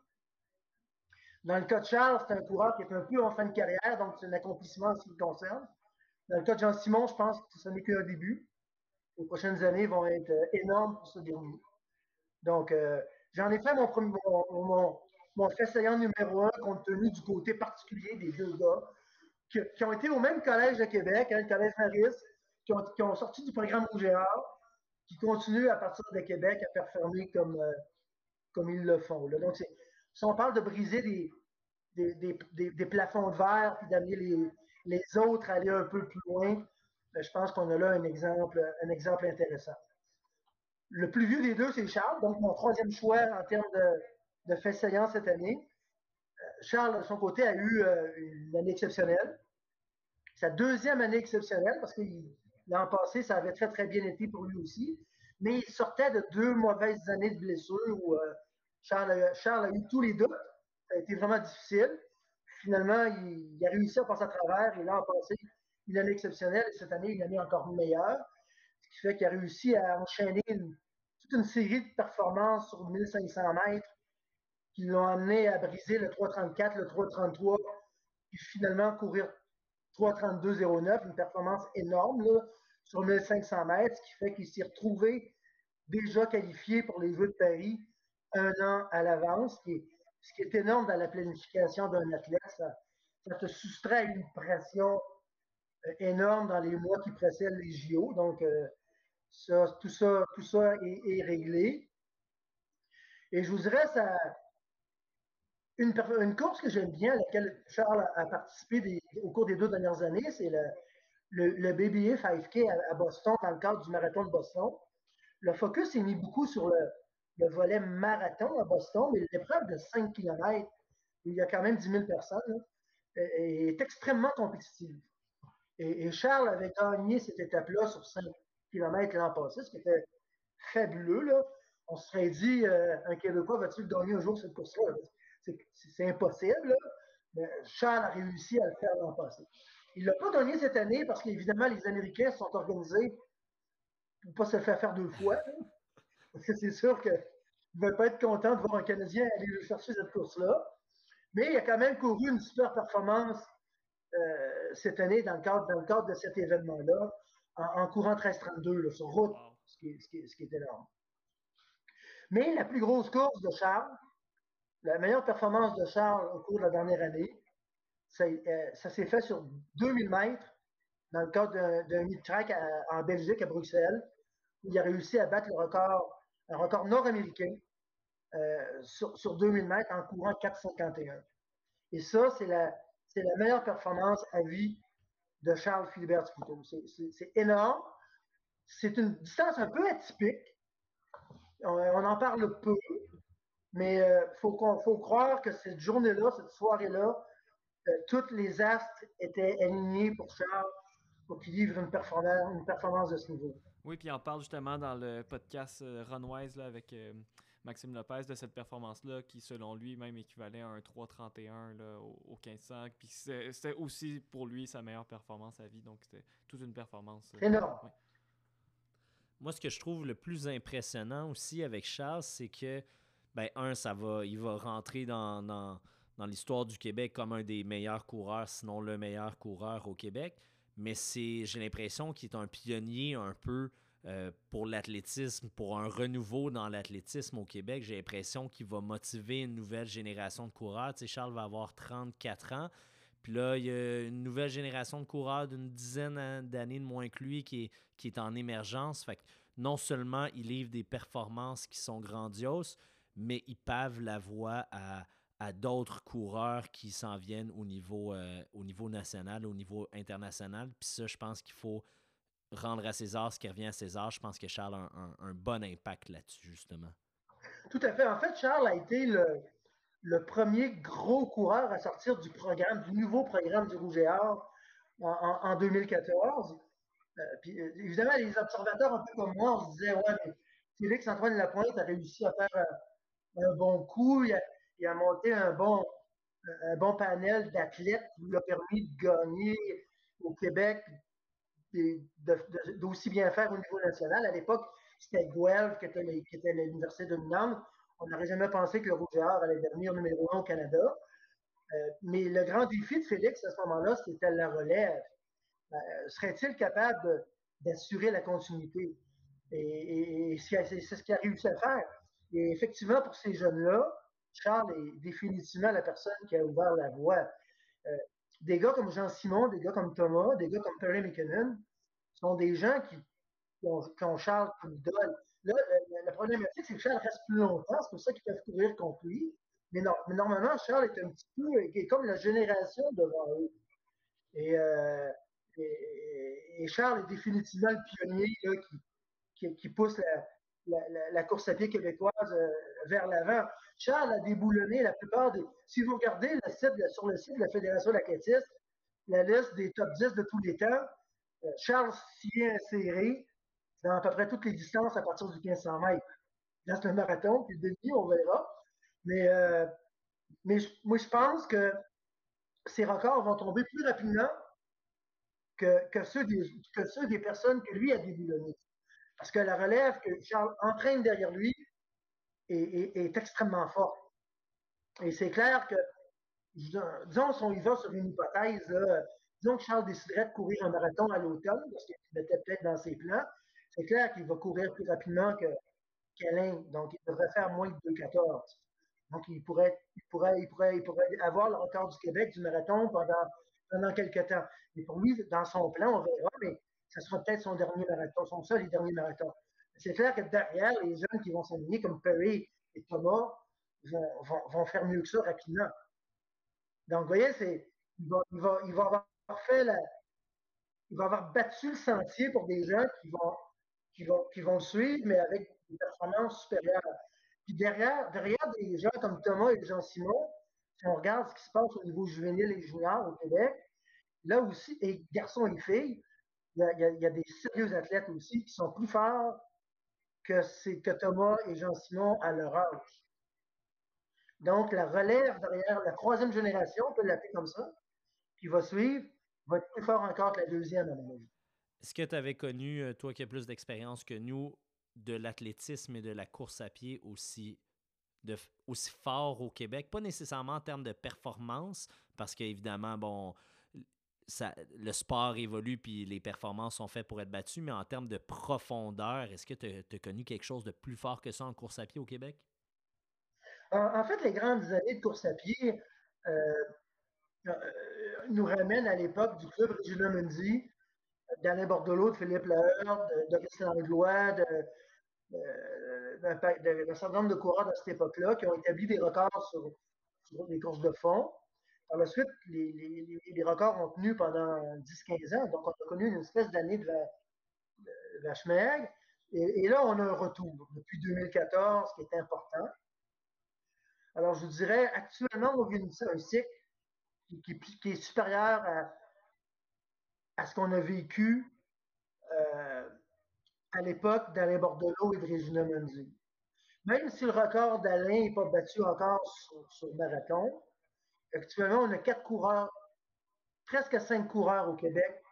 Dans le cas de Charles, c'est un coureur qui est un peu en fin de carrière, donc c'est un accomplissement en ce qui le concerne. Dans le cas de Jean-Simon, je pense que ce n'est qu'un début. Les prochaines années vont être euh, énormes pour ce dernier. Donc, euh, j'en ai fait mon, premier, mon fait saillant numéro un, compte tenu du côté particulier des deux gars, qui, ont été au même collège de Québec, hein, le collège Maris, qui ont, sorti du programme Rougéard, qui continuent à partir de Québec à performer comme, euh, comme ils le font. Donc, si on parle de briser des, des, plafonds de verre puis d'amener les, les, autres à aller un peu plus loin, ben, je pense qu'on a là un exemple, un exemple intéressant. Le plus vieux des deux, c'est Charles, donc mon troisième choix en termes de, de fait saillant cette année. Euh, Charles, de son côté, a eu euh, une année exceptionnelle. Sa deuxième année exceptionnelle, parce que l'an passé, ça avait très, très bien été pour lui aussi. Mais il sortait de deux mauvaises années de blessure où euh, Charles, a, eu tous les doutes. Ça a été vraiment difficile. Finalement, il, a réussi à passer à travers. Et l'an passé, une année exceptionnelle. Et cette année, une année encore meilleure. Ce qui fait qu'il a réussi à enchaîner toute une série de performances sur 1500 mètres qui l'ont amené à briser le 3,34, le 3,33, puis finalement courir 3,32,09, une performance énorme sur 1500 mètres, ce qui fait qu'il s'est retrouvé déjà qualifié pour les Jeux de Paris un an à l'avance, ce, qui est énorme dans la planification d'un athlète. Ça, te soustrait une pression euh, énorme dans les mois qui précèdent les JO. Donc, euh, ça, tout ça, tout ça est, est, réglé. Et je vous dirais, ça, une, course que j'aime bien, à laquelle Charles a, participé au cours des deux dernières années, c'est le, BBA 5K à, Boston, dans le cadre du marathon de Boston. Le focus est mis beaucoup sur le, volet marathon à Boston, mais l'épreuve de 5 km, où il y a quand même 10 000 personnes, est, extrêmement compétitive. Et, Charles avait gagné cette étape-là sur 5 km l'an passé, ce qui était fabuleux. On se serait dit, euh, un Québécois va-t-il gagner un jour cette course-là? C'est impossible. Mais Charles a réussi à le faire l'an passé. Il ne l'a pas gagné cette année parce qu'évidemment, les Américains sont organisés pour ne pas se faire faire deux fois. Parce que c'est sûr qu'ils ne veulent pas être contents de voir un Canadien aller chercher cette course-là. Mais il a quand même couru une super performance euh, cette année dans le cadre, dans le cadre de cet événement-là, en, courant 13-32 sur route, ce qui, ce, qui, ce qui est énorme. Mais la plus grosse course de Charles, la meilleure performance de Charles au cours de la dernière année, ça, euh, s'est fait sur 2000 mètres dans le cadre d'un mid-track en Belgique, à Bruxelles, où il a réussi à battre le record, un record nord-américain euh, sur, 2000 mètres en courant 4,51. Et ça, c'est la, meilleure performance à vie de Charles Philibert Couteau. C'est énorme. C'est une distance un peu atypique. On en parle peu. Mais il euh, faut, faut, croire que cette journée-là, cette soirée-là, euh, toutes les astres étaient alignés pour Charles pour qu'il livre une performance, une performance de ce niveau. Oui, puis on parle justement dans le podcast euh, Runwise là, avec euh, Maxime Lopez de cette performance-là qui, selon lui, même équivalait à un 3,31 au, au 1500. Puis c'était aussi pour lui sa meilleure performance à vie. Donc c'était toute une performance. Euh, énorme. Moi, ce que je trouve le plus impressionnant aussi avec Charles, c'est que, ben, un, ça va, il va rentrer dans, dans, l'histoire du Québec comme un des meilleurs coureurs, sinon le meilleur coureur au Québec. Mais c'est, j'ai l'impression qu'il est un pionnier un peu euh, pour l'athlétisme, pour un renouveau dans l'athlétisme au Québec. J'ai l'impression qu'il va motiver une nouvelle génération de coureurs. Tu sais, Charles va avoir 34 ans. Puis là, il y a une nouvelle génération de coureurs d'une dizaine d'années de moins que lui qui est, qui est en émergence. Non seulement il livre des performances qui sont grandioses, mais il pave la voie à, à d'autres coureurs qui s'en viennent au niveau, euh, au niveau national, au niveau international. Puis ça, je pense qu'il faut rendre à César ce qui revient à César. Je pense que Charles a un, bon impact là-dessus, justement. Tout à fait. En fait, Charles a été le, le premier gros coureur à sortir du programme, du nouveau programme du Rouge et en, 2014. Euh, puis, euh, évidemment, les observateurs un peu comme moi, on se disait, ouais, mais Félix-Antoine Lapointe a réussi à faire un, bon coup, il a, monté un bon, panel d'athlètes qui lui a permis de gagner au Québec, d'aussi bien faire au niveau national. À l'époque, c'était Guelph qui était, l'université dominante. On n'aurait jamais pensé que le Rouge allait devenir numéro un au Canada. Euh, mais le grand défi de Félix à ce moment-là, c'était la relève. Euh, serait-il capable d'assurer la continuité? Et, c'est ce qu'il a réussi à faire. Et effectivement, pour ces jeunes-là, Charles est définitivement la personne qui a ouvert la voie. Euh, des gars comme Jean-Simon, des gars comme Thomas, des gars comme Perry McKinnon sont des gens qui, qui ont Charles comme idole. Là, la, problématique, c'est que Charles reste plus longtemps, c'est pour ça qu'ils peuvent courir contre lui. Mais, normalement, Charles est un petit peu comme la génération devant eux. Euh, et, Charles est définitivement le pionnier qui, pousse la, course à pied québécoise euh, vers l'avant. Charles a déboulonné la plupart des. Si vous regardez le sur le site de la Fédération l'athlétisme, la liste des top 10 de tous les temps, euh, Charles s'y est inséré dans à peu près toutes les distances à partir du 1500 mètres. C'est un marathon, puis le demi, on verra. Mais, euh, moi, je pense que ces records vont tomber plus rapidement que, que, ceux, des, que ceux des personnes que lui a déboulonnées. Parce que la relève que Charles entraîne derrière lui est, extrêmement forte. Et c'est clair que, disons, si on y va sur une hypothèse, disons que Charles déciderait de courir un marathon à l'automne, parce qu'il mettait peut-être dans ses plans, c'est clair qu'il va courir plus rapidement que qu'Alain. Donc, il devrait faire moins de 2,14. Donc, il pourrait avoir le record du Québec du marathon pendant, pendant quelques temps. Mais pour lui, dans son plan, on verra, mais ce sera peut-être son dernier marathon, son seul et dernier marathon. C'est clair que derrière, les jeunes qui vont s'aligner, comme Perry et Thomas, vont, faire mieux que ça rapidement. Donc, vous voyez, il va avoir fait la, il va avoir battu le sentier pour des gens qui vont qui vont, qui vont le suivre, mais avec des performances supérieures. Puis derrière, derrière des gens comme Thomas et Jean-Simon, si on regarde ce qui se passe au niveau juvénile et junior au Québec, là aussi, et garçons et filles, il y a, des sérieux athlètes aussi qui sont plus forts que, Thomas et Jean-Simon à leur âge. Donc, la relève derrière la troisième génération, on peut l'appeler comme ça, qui va suivre, va être plus fort encore que la deuxième, à mon avis. Est-ce que tu avais connu, euh, toi qui as plus d'expérience que nous, de l'athlétisme et de la course à pied aussi, aussi fort au Québec? Pas nécessairement en termes de performance, parce qu'évidemment, bon, le sport évolue puis les performances sont faites pour être battues, mais en termes de profondeur, est-ce que tu as, connu quelque chose de plus fort que ça en course à pied au Québec? En, fait, les grandes années de course à pied euh, euh, nous ramènent à l'époque du club Regina Mundi, d'Alain Bordelot, de Philippe Laheur, de, de Christian d'un certain nombre de coureurs à cette époque-là qui ont établi des records sur, les courses de fond. Par la suite, les, records ont tenu pendant 10-15 ans, donc on a connu une espèce d'année de, maigre. Et, là, on a un retour depuis 2014 qui est important. Alors, je vous dirais, actuellement, on vit un cycle qui, est supérieur à ce qu'on a vécu euh, à l'époque d'Alain Bordelot et de Régina Menzi. Même si le record d'Alain n'est pas battu encore sur, le marathon, actuellement, on a quatre coureurs, presque cinq coureurs au Québec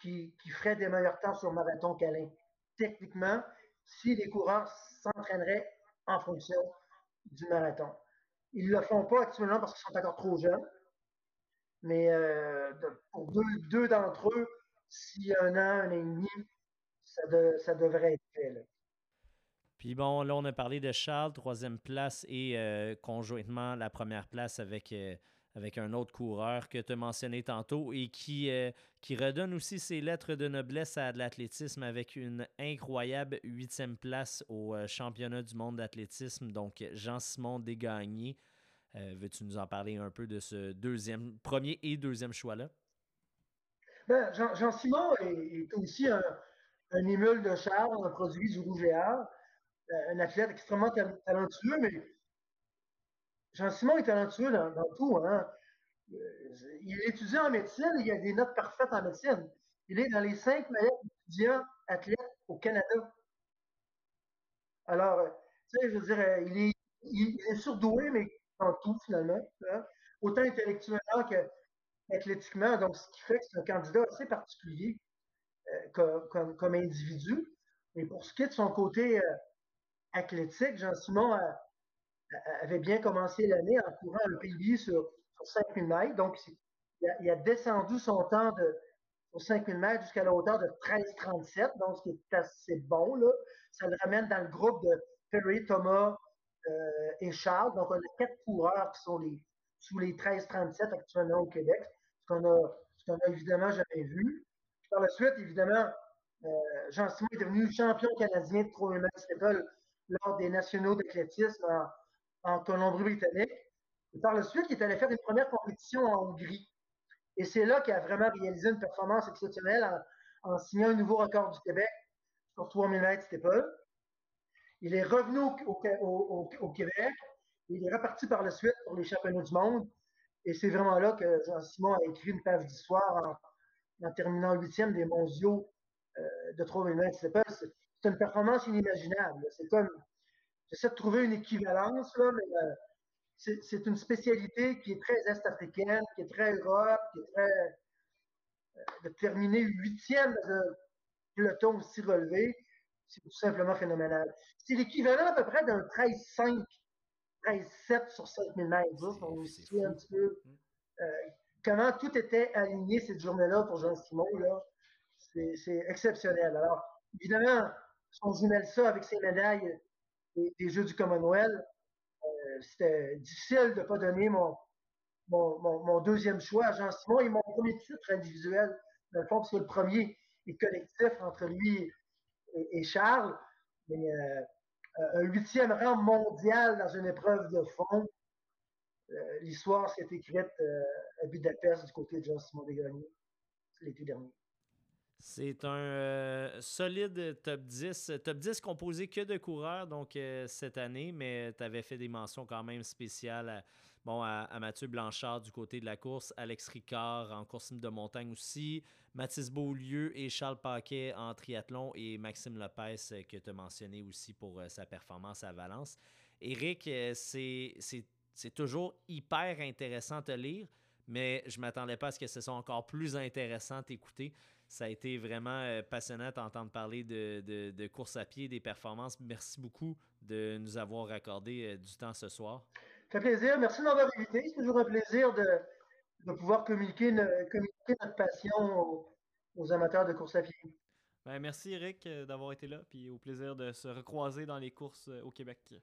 qui, qui feraient des meilleurs temps sur marathon qu'Alain. Techniquement, si les coureurs s'entraîneraient en fonction du marathon. Ils ne le font pas actuellement parce qu'ils sont encore trop jeunes. Mais euh, pour deux, d'entre eux, a un an, un an et demi, ça, devrait être fait. Puis bon, là, on a parlé de Charles, troisième place et euh, conjointement la première place avec, euh, avec un autre coureur que tu as mentionné tantôt et qui, qui redonne aussi ses lettres de noblesse à l'athlétisme avec une incroyable huitième place au championnat du monde d'athlétisme. Donc, Jean-Simon Desgagnés. Euh, veux-tu nous en parler un peu de ce deuxième, premier et deuxième choix-là? Ben, Jean-Simon est, aussi un, un, émule de Charles, un produit du Rouge euh, un athlète extrêmement talentueux, mais Jean-Simon est talentueux dans, tout. Hein. Euh, il étudie en médecine, il a des notes parfaites en médecine. Il est dans les cinq meilleurs étudiants athlètes au Canada. Alors, tu sais, je veux dire, il est, il est surdoué, mais en tout, finalement, hein. autant intellectuellement qu'athlétiquement. Donc, ce qui fait que c'est un candidat assez particulier euh, comme, individu. Mais pour ce qui est de son côté euh, athlétique, Jean-Simon avait bien commencé l'année en courant le PIB sur, sur 5000 mètres. Donc, il a, descendu son temps de, sur 5000 mètres jusqu'à la hauteur de 13,37, donc ce qui est assez bon. Ça le ramène dans le groupe de Perry, Thomas, euh, et Charles. Donc, on a quatre coureurs qui sont les, sous les 13-37 actuellement au Québec, ce qu'on a, évidemment jamais vu. par la suite, évidemment, euh, Jean Simon est devenu champion canadien de 3 mètres lors des nationaux d'athlétisme en, Colombie-Britannique. par la suite, il est allé faire une première compétition en Hongrie. Et c'est là qu'il a vraiment réalisé une performance exceptionnelle en, signant un nouveau record du Québec sur 3000 mètres steeple. Il est revenu au, Québec. Il est reparti par la suite pour les championnats du monde. Et c'est vraiment là que Jean-Simon a écrit une page d'histoire en, terminant huitième des mondiaux euh, de 3000 mètres. C'est une performance inimaginable. C'est comme, j'essaie de trouver une équivalence, là, mais euh, c'est une spécialité qui est très est-africaine, qui est très Europe, qui est très. Euh, de terminer huitième dans un peloton aussi relevé, c'est tout simplement phénoménal. C'est l'équivalent à peu près d'un 13-5, 13-7 sur 5000 mètres. On sait un petit peu mm. euh, comment tout était aligné cette journée-là pour Jean-Simon. C'est exceptionnel. Alors, évidemment, on jumelle ça avec ses médailles des, Jeux du Commonwealth, euh, c'était difficile de ne pas donner mon, mon, deuxième choix à Jean-Simon et mon premier titre individuel, dans le fond, parce que le premier est collectif entre lui et, Charles, mais euh, un huitième rang mondial dans une épreuve de fond. Euh, l'histoire s'est écrite à Budapest du côté de Jean-Simon Desgagnés l'été dernier. C'est un solide top 10. Top 10 composé que de coureurs donc cette année, mais tu avais fait des mentions quand même spéciales à, Mathieu Blanchard du côté de la course, Alex Ricard en course de montagne aussi, Mathis Beaulieu et Charles Paquet en triathlon et Maxime Lopez euh, que tu as mentionné aussi pour euh, sa performance à Valence. Euh, c'est toujours hyper intéressant à lire, mais je ne m'attendais pas à ce que ce soit encore plus intéressant d'écouter. Ça a été vraiment passionnant d'entendre parler de, de, course à pied, des performances. Merci beaucoup de nous avoir accordé du temps ce soir. Ça fait plaisir. Merci de m'avoir invité. C'est toujours un plaisir de, de pouvoir communiquer, notre passion aux, amateurs de course à pied. Ben, merci Eric euh, d'avoir été là, puis au plaisir de se recroiser dans les courses euh, au Québec.